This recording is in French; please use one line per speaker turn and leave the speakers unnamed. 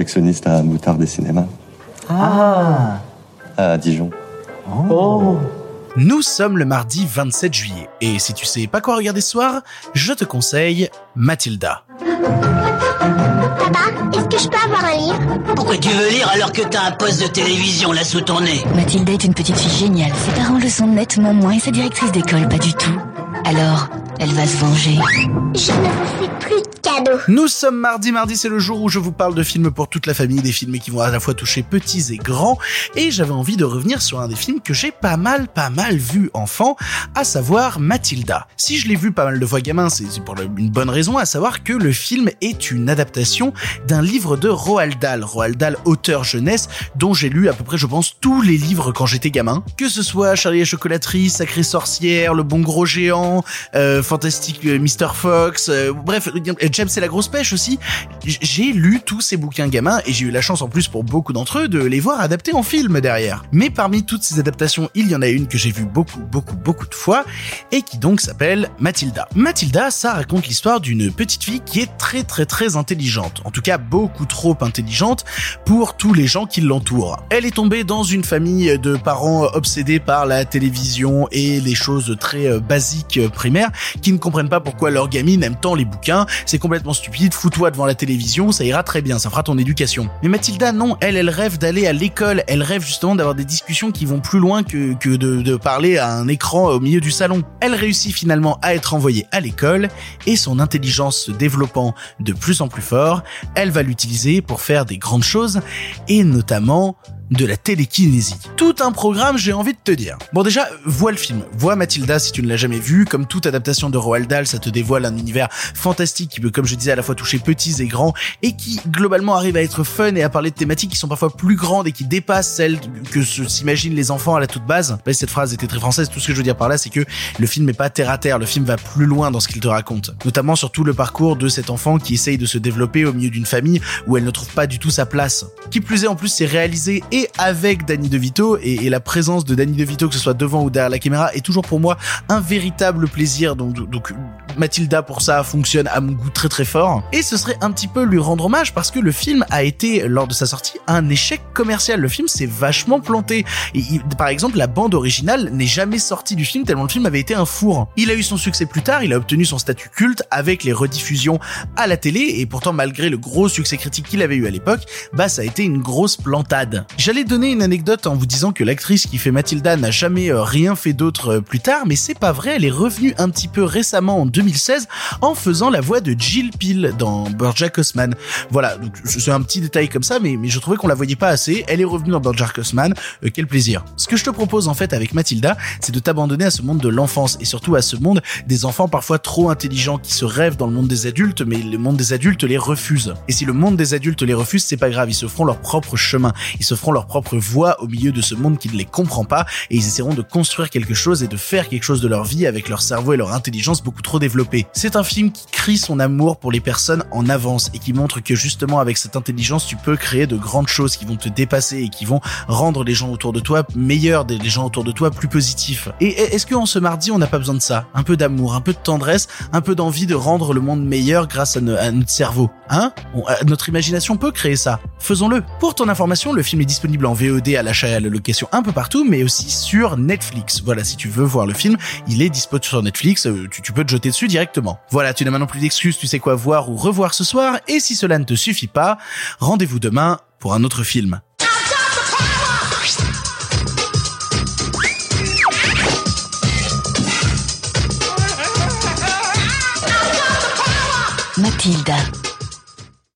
projectionniste à Moutarde des Cinémas.
Ah
À Dijon.
Oh
Nous sommes le mardi 27 juillet, et si tu sais pas quoi regarder ce soir, je te conseille Mathilda.
Papa, est-ce que je peux avoir un livre?
Pourquoi tu veux lire alors que t'as un poste de télévision là sous ton nez?
Mathilda est une petite fille géniale. Ses parents le sont nettement moins et sa directrice d'école pas du tout. Alors, elle va se venger.
Je ne vous fais plus
Nous sommes mardi, mardi c'est le jour où je vous parle de films pour toute la famille, des films qui vont à la fois toucher petits et grands, et j'avais envie de revenir sur un des films que j'ai pas mal, pas mal vu enfant, à savoir Mathilda. Si je l'ai vu pas mal de fois gamin, c'est pour une bonne raison, à savoir que le film est une adaptation d'un livre de Roald Dahl, Roald Dahl auteur jeunesse, dont j'ai lu à peu près je pense tous les livres quand j'étais gamin, que ce soit Charlie et la chocolaterie, Sacrée sorcière, Le bon gros géant, euh, Fantastique euh, Mr Fox, euh, bref, James et la grosse pêche aussi. J'ai lu tous ces bouquins gamins et j'ai eu la chance en plus pour beaucoup d'entre eux de les voir adaptés en film derrière. Mais parmi toutes ces adaptations, il y en a une que j'ai vue beaucoup, beaucoup, beaucoup de fois et qui donc s'appelle Mathilda. Mathilda, ça raconte l'histoire d'une petite fille qui est très très très intelligente. En tout cas, beaucoup trop intelligente pour tous les gens qui l'entourent. Elle est tombée dans une famille de parents obsédés par la télévision et les choses très euh, basiques euh, primaires qui ne comprennent pas pourquoi leur gamine aime tant les bouquins. Complètement stupide, fous-toi devant la télévision, ça ira très bien, ça fera ton éducation. Mais Mathilda, non, elle, elle rêve d'aller à l'école, elle rêve justement d'avoir des discussions qui vont plus loin que, de parler à un écran au milieu du salon. Elle réussit finalement à être envoyée à l'école et son intelligence se développant de plus en plus fort, elle va l'utiliser pour faire des grandes choses et notamment de la télékinésie. Tout un programme, j'ai envie de te dire. Bon déjà, vois le film, vois Mathilda si tu ne l'as jamais vu. Comme toute adaptation de Roald Dahl, ça te dévoile un univers fantastique qui peut, comme je disais, à la fois toucher petits et grands et qui globalement arrive à être fun et à parler de thématiques qui sont parfois plus grandes et qui dépassent celles que s'imaginent les enfants à la toute base. Ouais, cette phrase était très française. Tout ce que je veux dire par là, c'est que le film n'est pas terre à terre. Le film va plus loin dans ce qu'il te raconte. Notamment sur tout le parcours de cet enfant qui essaye de se développer au milieu d'une famille où elle ne trouve pas du tout sa place. Qui plus est, en plus, c'est réalisé et avec Danny DeVito et, et la présence de Danny DeVito, que ce soit devant ou derrière la caméra, est toujours pour moi un véritable plaisir. Donc, donc Mathilda pour ça fonctionne à mon goût très très fort. Et ce serait un petit peu lui rendre hommage parce que le film a été, lors de sa sortie, un échec commercial. Le film s'est vachement planté. Par exemple, la bande originale n'est jamais sortie du film tellement le film avait été un four. Il a eu son succès plus tard, il a obtenu son statut culte avec les rediffusions à la télé et pourtant malgré le gros succès critique qu'il avait eu à l'époque, bah ça a été une grosse plantade. J'allais donner une anecdote en vous disant que l'actrice qui fait Mathilda n'a jamais euh, rien fait d'autre euh, plus tard, mais c'est pas vrai, elle est revenue un petit peu récemment en 2016 en faisant la voix de Jill Peel dans Horseman. Voilà, donc c'est un petit détail comme ça, mais, je trouvais qu'on la voyait pas assez. Elle est revenue dans BoJack Horseman, euh, quel plaisir. Ce que je te propose en fait avec Mathilda, c'est de t'abandonner à ce monde de l'enfance et surtout à ce monde des enfants parfois trop intelligents qui se rêvent dans le monde des adultes, mais le monde des adultes les refuse. Et si le monde des adultes les refuse, c'est pas grave, ils se feront leur propre chemin, ils se feront leur propre voie au milieu de ce monde qui ne les comprend pas et ils essaieront de construire quelque chose et de faire quelque chose de leur vie avec leur cerveau et leur intelligence beaucoup trop C'est un film qui crie son amour pour les personnes en avance et qui montre que justement avec cette intelligence, tu peux créer de grandes choses qui vont te dépasser et qui vont rendre les gens autour de toi meilleurs, les gens autour de toi plus positifs. Et est-ce qu'en ce mardi, on n'a pas besoin de ça? Un peu d'amour, un peu de tendresse, un peu d'envie de rendre le monde meilleur grâce à notre cerveau. Hein? Euh, Notre imagination peut créer ça. Faisons-le. Pour ton information, le film est disponible en VOD à l'achat et à la location un peu partout, mais aussi sur Netflix. Voilà, si tu veux voir le film, il est dispo sur Netflix, euh, tu, tu peux te jeter dessus directement. Voilà, tu n'as maintenant plus d'excuses, tu sais quoi voir ou revoir ce soir, et si cela ne te suffit pas, rendez-vous demain pour un autre film.
Mathilda,